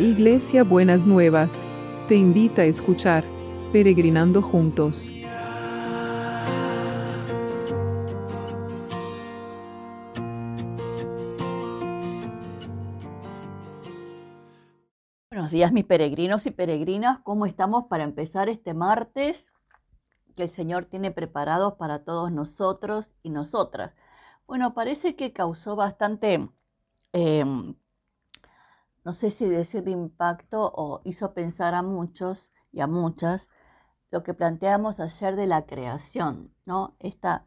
Iglesia Buenas Nuevas, te invita a escuchar Peregrinando Juntos. Buenos días mis peregrinos y peregrinas, ¿cómo estamos para empezar este martes que el Señor tiene preparados para todos nosotros y nosotras? Bueno, parece que causó bastante em, no sé si decir impacto o hizo pensar a muchos y a muchas lo que planteamos ayer de la creación, ¿no? Esta,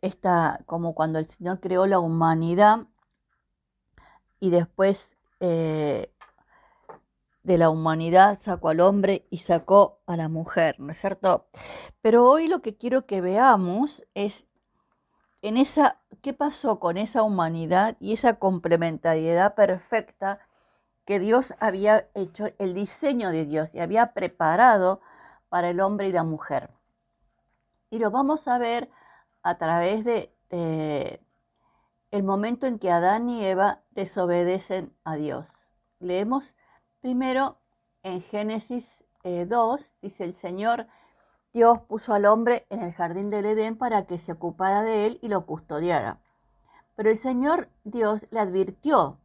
esta como cuando el Señor creó la humanidad y después eh, de la humanidad sacó al hombre y sacó a la mujer, ¿no es cierto? Pero hoy lo que quiero que veamos es en esa, qué pasó con esa humanidad y esa complementariedad perfecta que Dios había hecho, el diseño de Dios y había preparado para el hombre y la mujer. Y lo vamos a ver a través de, el momento en que Adán y Eva desobedecen a Dios. Leemos primero en Génesis 2, eh, dice el Señor, Dios puso al hombre en el jardín del Edén para que se ocupara de él y lo custodiara. Pero el Señor Dios le advirtió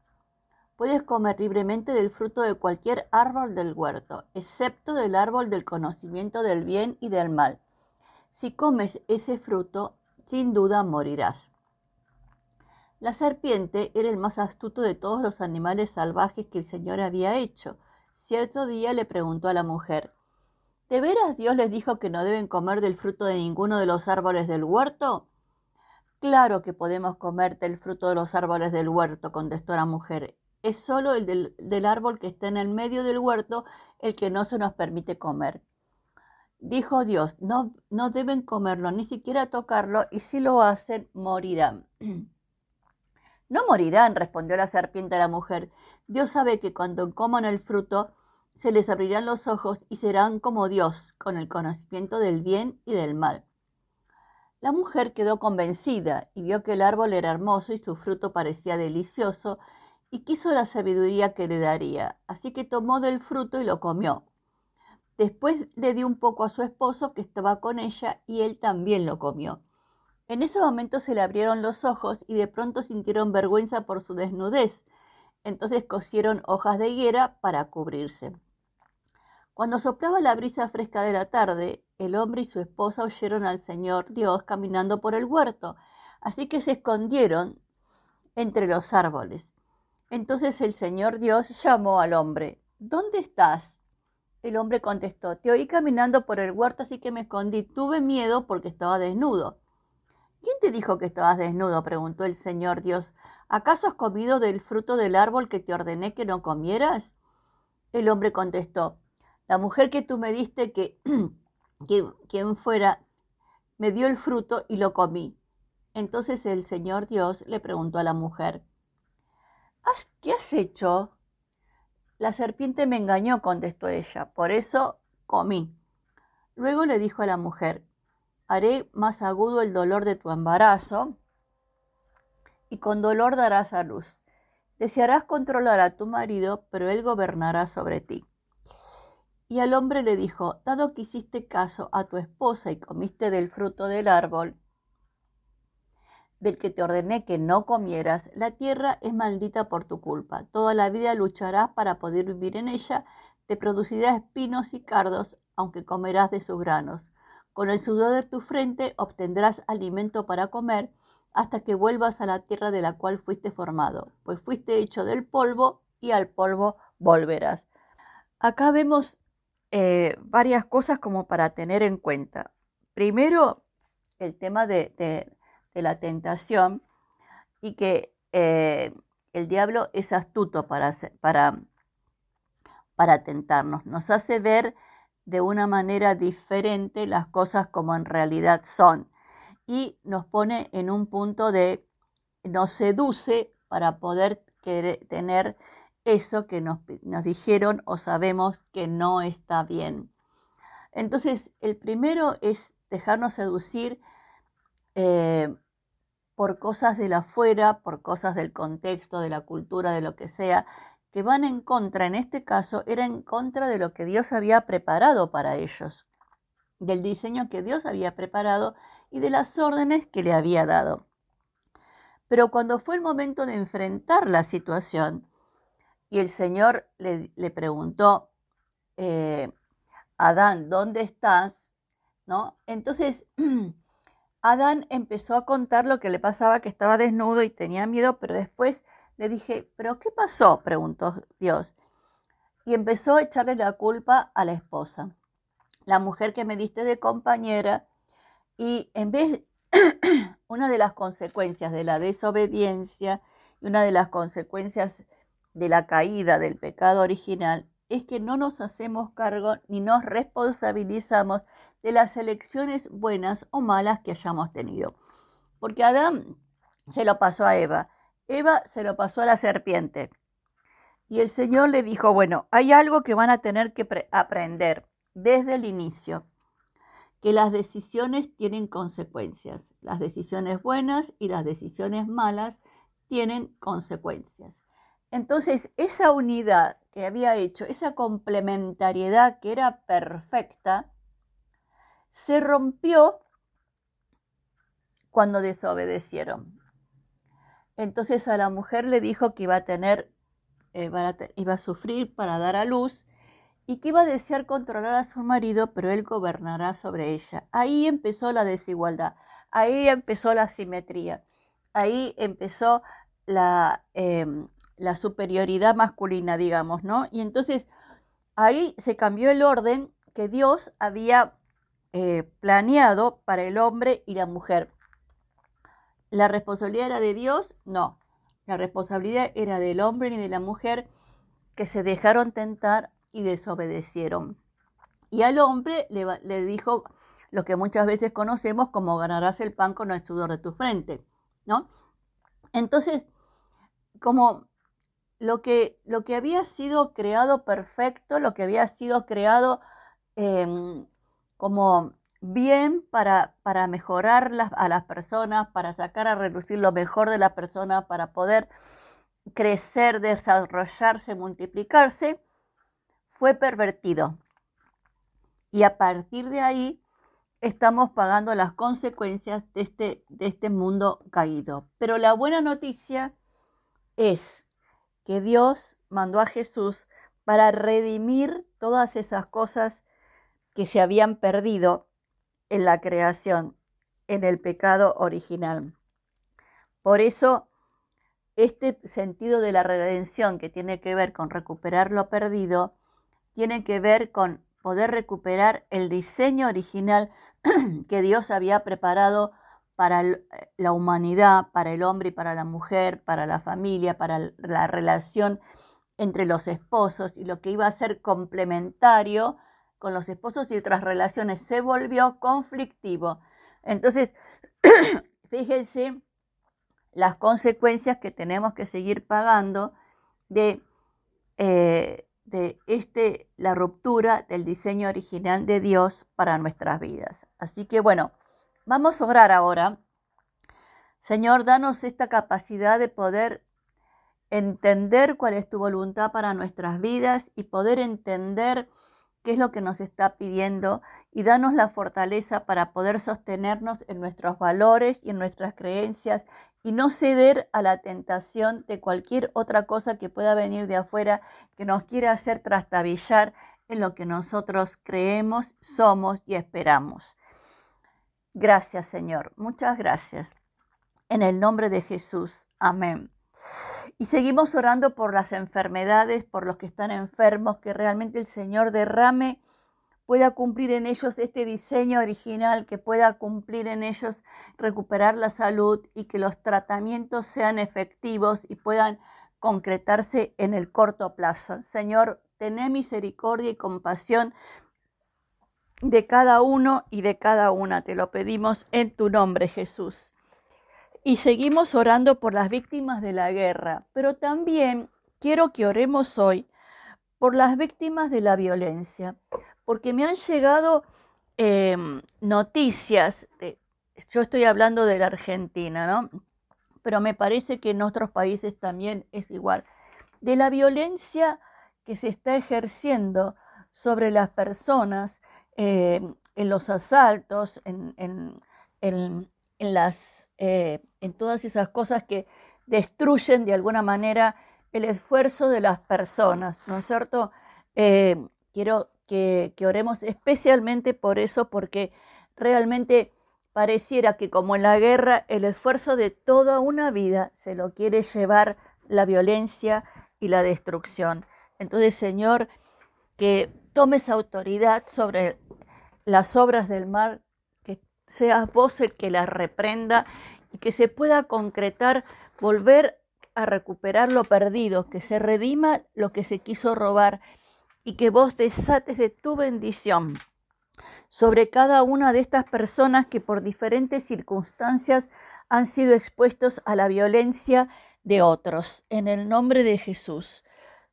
Puedes comer libremente del fruto de cualquier árbol del huerto, excepto del árbol del conocimiento del bien y del mal. Si comes ese fruto, sin duda morirás. La serpiente era el más astuto de todos los animales salvajes que el Señor había hecho. Cierto día le preguntó a la mujer, ¿De veras Dios les dijo que no deben comer del fruto de ninguno de los árboles del huerto? Claro que podemos comer del fruto de los árboles del huerto, contestó la mujer es solo el del, árbol que está en el medio del huerto el que no se nos permite comer. Dijo Dios, no, no deben comerlo, ni siquiera tocarlo, y si lo hacen, morirán. No morirán, respondió la serpiente a la mujer. Dios sabe que cuando coman el fruto, se les abrirán los ojos y serán como Dios, con el conocimiento del bien y del mal. La mujer quedó convencida y vio que el árbol era hermoso y su fruto parecía delicioso, y quiso la sabiduría que le daría, así que tomó del fruto y lo comió. Después le dio un poco a su esposo que estaba con ella y él también lo comió. En ese momento se le abrieron los ojos y de pronto sintieron vergüenza por su desnudez. Entonces cosieron hojas de higuera para cubrirse. Cuando soplaba la brisa fresca de la tarde, el hombre y su esposa oyeron al Señor Dios caminando por el huerto, así que se escondieron entre los árboles. Entonces el Señor Dios llamó al hombre, ¿dónde estás? El hombre contestó, te oí caminando por el huerto, así que me escondí. Tuve miedo porque estaba desnudo. ¿Quién te dijo que estabas desnudo? preguntó el Señor Dios. ¿Acaso has comido del fruto del árbol que te ordené que no comieras? El hombre contestó, la mujer que tú me diste que, quien fuera, me dio el fruto y lo comí. Entonces el Señor Dios le preguntó a la mujer, ¿Qué has hecho? La serpiente me engañó, contestó ella, por eso comí. Luego le dijo a la mujer, haré más agudo el dolor de tu embarazo y con dolor darás a luz. Desearás controlar a tu marido, pero él gobernará sobre ti. Y al hombre le dijo, dado que hiciste caso a tu esposa y comiste del fruto del árbol, del que te ordené que no comieras, la tierra es maldita por tu culpa. Toda la vida lucharás para poder vivir en ella, te producirá espinos y cardos, aunque comerás de sus granos. Con el sudor de tu frente obtendrás alimento para comer, hasta que vuelvas a la tierra de la cual fuiste formado, pues fuiste hecho del polvo y al polvo volverás. Acá vemos eh, varias cosas como para tener en cuenta. Primero, el tema de de la tentación y que eh, el diablo es astuto para, para, para tentarnos, nos hace ver de una manera diferente las cosas como en realidad son y nos pone en un punto de, nos seduce para poder querer, tener eso que nos, nos, dijeron o sabemos que no está bien. Entonces, el primero es dejarnos seducir eh, por cosas de la afuera, por cosas del contexto, de la cultura, de lo que sea, que van en contra, en este caso, era en contra de lo que Dios había preparado para ellos, del diseño que Dios había preparado y de las órdenes que le había dado. Pero cuando fue el momento de enfrentar la situación y el Señor le, preguntó, eh, Adán, ¿dónde estás? ¿No? Entonces, Adán empezó a contar lo que le pasaba, que estaba desnudo y tenía miedo, pero después le dije, ¿pero qué pasó? preguntó Dios. Y empezó a echarle la culpa a la esposa, la mujer que me diste de compañera. Y en vez, una de las consecuencias de la desobediencia y una de las consecuencias de la caída del pecado original es que no nos hacemos cargo ni nos responsabilizamos de las elecciones buenas o malas que hayamos tenido. Porque Adán se lo pasó a Eva Eva se lo pasó a la serpiente. Y el Señor le dijo, bueno, hay algo que van a tener que aprender desde el inicio, que las decisiones tienen consecuencias. Las decisiones buenas y las decisiones malas tienen consecuencias. Entonces, esa unidad que había hecho, esa complementariedad que era perfecta, se rompió cuando desobedecieron. Entonces a la mujer le dijo que iba a tener, eh, iba a sufrir para dar a luz y que iba a desear controlar a su marido, pero él gobernará sobre ella. Ahí empezó la desigualdad, ahí empezó la simetría, ahí empezó la, em, la superioridad masculina, digamos, ¿no? Y entonces ahí se cambió el orden que Dios había eh, planeado para el hombre y la mujer. ¿La responsabilidad era de Dios? No. La responsabilidad era del hombre y de la mujer que se dejaron tentar y desobedecieron. Y al hombre le, dijo lo que muchas veces conocemos como ganarás el pan con el sudor de tu frente, ¿no? Entonces, como lo que, lo que había sido creado perfecto, lo que había sido creado em, como bien para, para mejorar a las personas, para sacar a reducir lo mejor de la persona, para poder crecer, desarrollarse, multiplicarse, fue pervertido. Y a partir de ahí estamos pagando las consecuencias de este, de este mundo caído. Pero la buena noticia es que Dios mandó a Jesús para redimir todas esas cosas que se habían perdido en la creación, en el pecado original. Por eso, este sentido de la redención que tiene que ver con recuperar lo perdido, tiene que ver con poder recuperar el diseño original que Dios había preparado para la humanidad, para el hombre y para la mujer, para la familia, para la relación entre los esposos y lo que iba a ser complementario con los esposos y otras relaciones se volvió conflictivo. Entonces, fíjense las consecuencias que tenemos que seguir pagando de, eh, de este, la ruptura del diseño original de Dios para nuestras vidas. Así que bueno, vamos a orar ahora. Señor, danos esta capacidad de poder entender cuál es tu voluntad para nuestras vidas y poder entender qué es lo que nos está pidiendo y danos la fortaleza para poder sostenernos en nuestros valores y en nuestras creencias y no ceder a la tentación de cualquier otra cosa que pueda venir de afuera que nos quiera hacer trastabillar en lo que nosotros creemos, somos y esperamos. Gracias Señor, muchas gracias. En el nombre de Jesús, amén. Y seguimos orando por las enfermedades, por los que están enfermos, que realmente el Señor derrame, pueda cumplir en ellos este diseño original, que pueda cumplir en ellos recuperar la salud y que los tratamientos sean efectivos y puedan concretarse en el corto plazo. Señor, tené misericordia y compasión de cada uno y de cada una. Te lo pedimos en tu nombre, Jesús. Y seguimos orando por las víctimas de la guerra, pero también quiero que oremos hoy por las víctimas de la violencia, porque me han llegado em, noticias, yo estoy hablando de la Argentina, ¿no? Pero me parece que en otros países también es igual, de la violencia que se está ejerciendo sobre las personas eh, en los asaltos, en, en, las, eh, en todas esas cosas que destruyen de alguna manera el esfuerzo de las personas, ¿no es cierto? Eh, quiero que, que, oremos especialmente por eso, porque realmente pareciera que como en la guerra, el esfuerzo de toda una vida se lo quiere llevar la violencia y la destrucción. Entonces, Señor, que tomes autoridad sobre las obras del mar, que seas vos el que las reprenda y que se pueda concretar, volver a recuperar lo perdido, que se redima lo que se quiso robar y que vos desates de tu bendición sobre cada una de estas personas que por diferentes circunstancias han sido expuestos a la violencia de otros. En el nombre de Jesús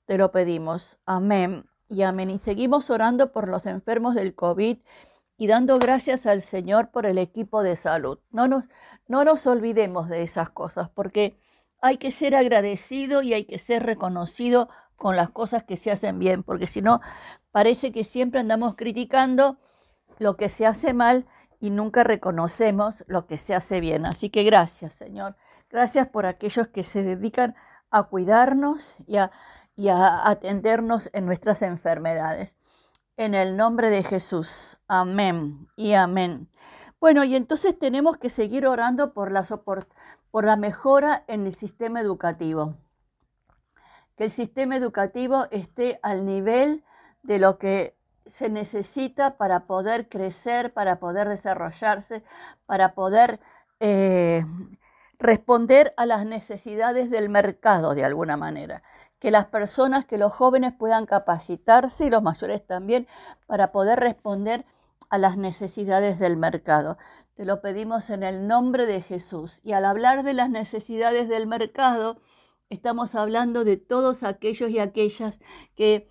te lo pedimos. Amén y amén. Y seguimos orando por los enfermos del COVID y dando gracias al Señor por el equipo de salud. No nos, no nos olvidemos de esas cosas porque hay que ser agradecido y hay que ser reconocido con las cosas que se hacen bien, porque si no, parece que siempre andamos criticando lo que se hace mal y nunca reconocemos lo que se hace bien. Así que gracias, Señor. Gracias por aquellos que se dedican a cuidarnos y a, y a atendernos en nuestras enfermedades. En el nombre de Jesús. Amén y amén. Bueno, y entonces tenemos que seguir orando por la, por la mejora en el sistema educativo. Que el sistema educativo esté al nivel de lo que se necesita para poder crecer, para poder desarrollarse, para poder eh, responder a las necesidades del mercado de alguna manera. Que las personas, que los jóvenes puedan capacitarse y los mayores también para poder responder a las necesidades del mercado. Te lo pedimos en el nombre de Jesús. Y al hablar de las necesidades del mercado, estamos hablando de todos aquellos y aquellas que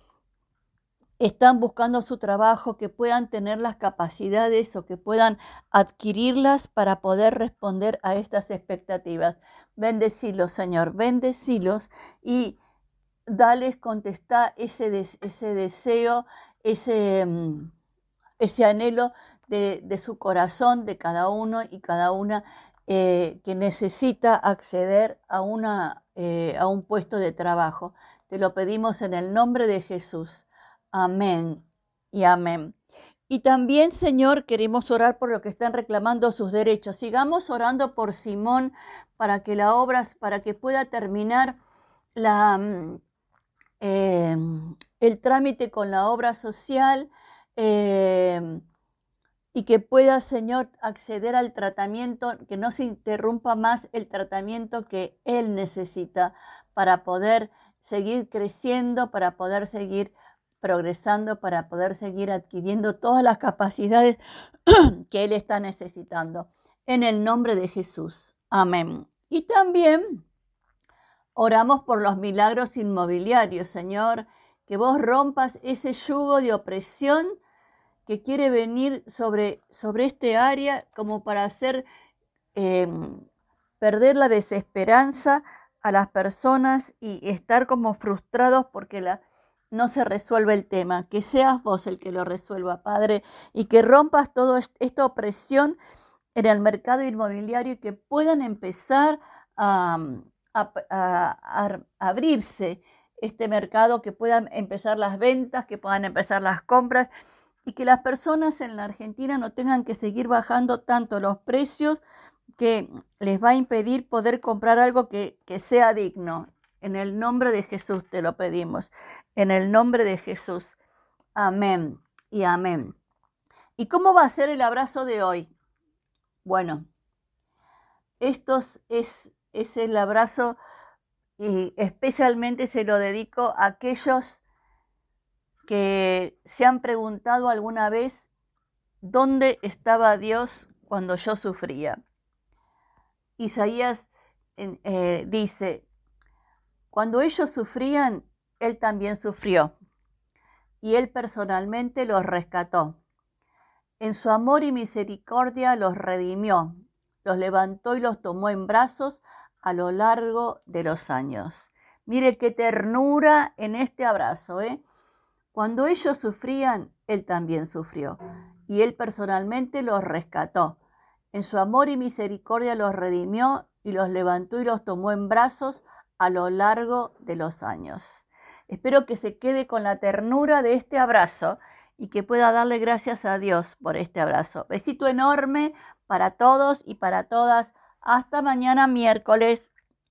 están buscando su trabajo, que puedan tener las capacidades o que puedan adquirirlas para poder responder a estas expectativas. Bendecilos, Señor, bendecilos y dales contestar ese, ese deseo, ese, mm, ese anhelo de, su corazón, de cada uno y cada una eh, que necesita acceder a, una, eh, a un puesto de trabajo. Te lo pedimos en el nombre de Jesús. Amén y amén. Y también, Señor, queremos orar por lo que están reclamando sus derechos. Sigamos orando por Simón para que la obra, para que pueda terminar la, mm, eh, el trámite con la obra social y que pueda, Señor, acceder al tratamiento, que no se interrumpa más el tratamiento que Él necesita para poder seguir creciendo, para poder seguir progresando, para poder seguir adquiriendo todas las capacidades que Él está necesitando. En el nombre de Jesús. Amén. Y también oramos por los milagros inmobiliarios, Señor, que vos rompas ese yugo de opresión que quiere venir sobre, sobre este área como para hacer em, perder la desesperanza a las personas y estar como frustrados porque la, no se resuelve el tema. Que seas vos el que lo resuelva, Padre, y que rompas toda esta opresión en el mercado inmobiliario y que puedan empezar a, a abrirse este mercado, que puedan empezar las ventas, que puedan empezar las compras y que las personas en la Argentina no tengan que seguir bajando tanto los precios que les va a impedir poder comprar algo que, sea digno. En el nombre de Jesús te lo pedimos. En el nombre de Jesús. Amén y amén. ¿Y cómo va a ser el abrazo de hoy? Bueno, esto es, es el abrazo y especialmente se lo dedico a aquellos que se han preguntado alguna vez dónde estaba Dios cuando yo sufría. Isaías eh, dice, cuando ellos sufrían, Él también sufrió y Él personalmente los rescató. En su amor y misericordia los redimió, los levantó y los tomó en brazos a lo largo de los años. Mire qué ternura en este abrazo. ¿eh? Cuando ellos sufrían, Él también sufrió. Y Él personalmente los rescató. En su amor y misericordia los redimió y los levantó y los tomó en brazos a lo largo de los años. Espero que se quede con la ternura de este abrazo y que pueda darle gracias a Dios por este abrazo. Besito enorme para todos y para todas. Hasta mañana miércoles.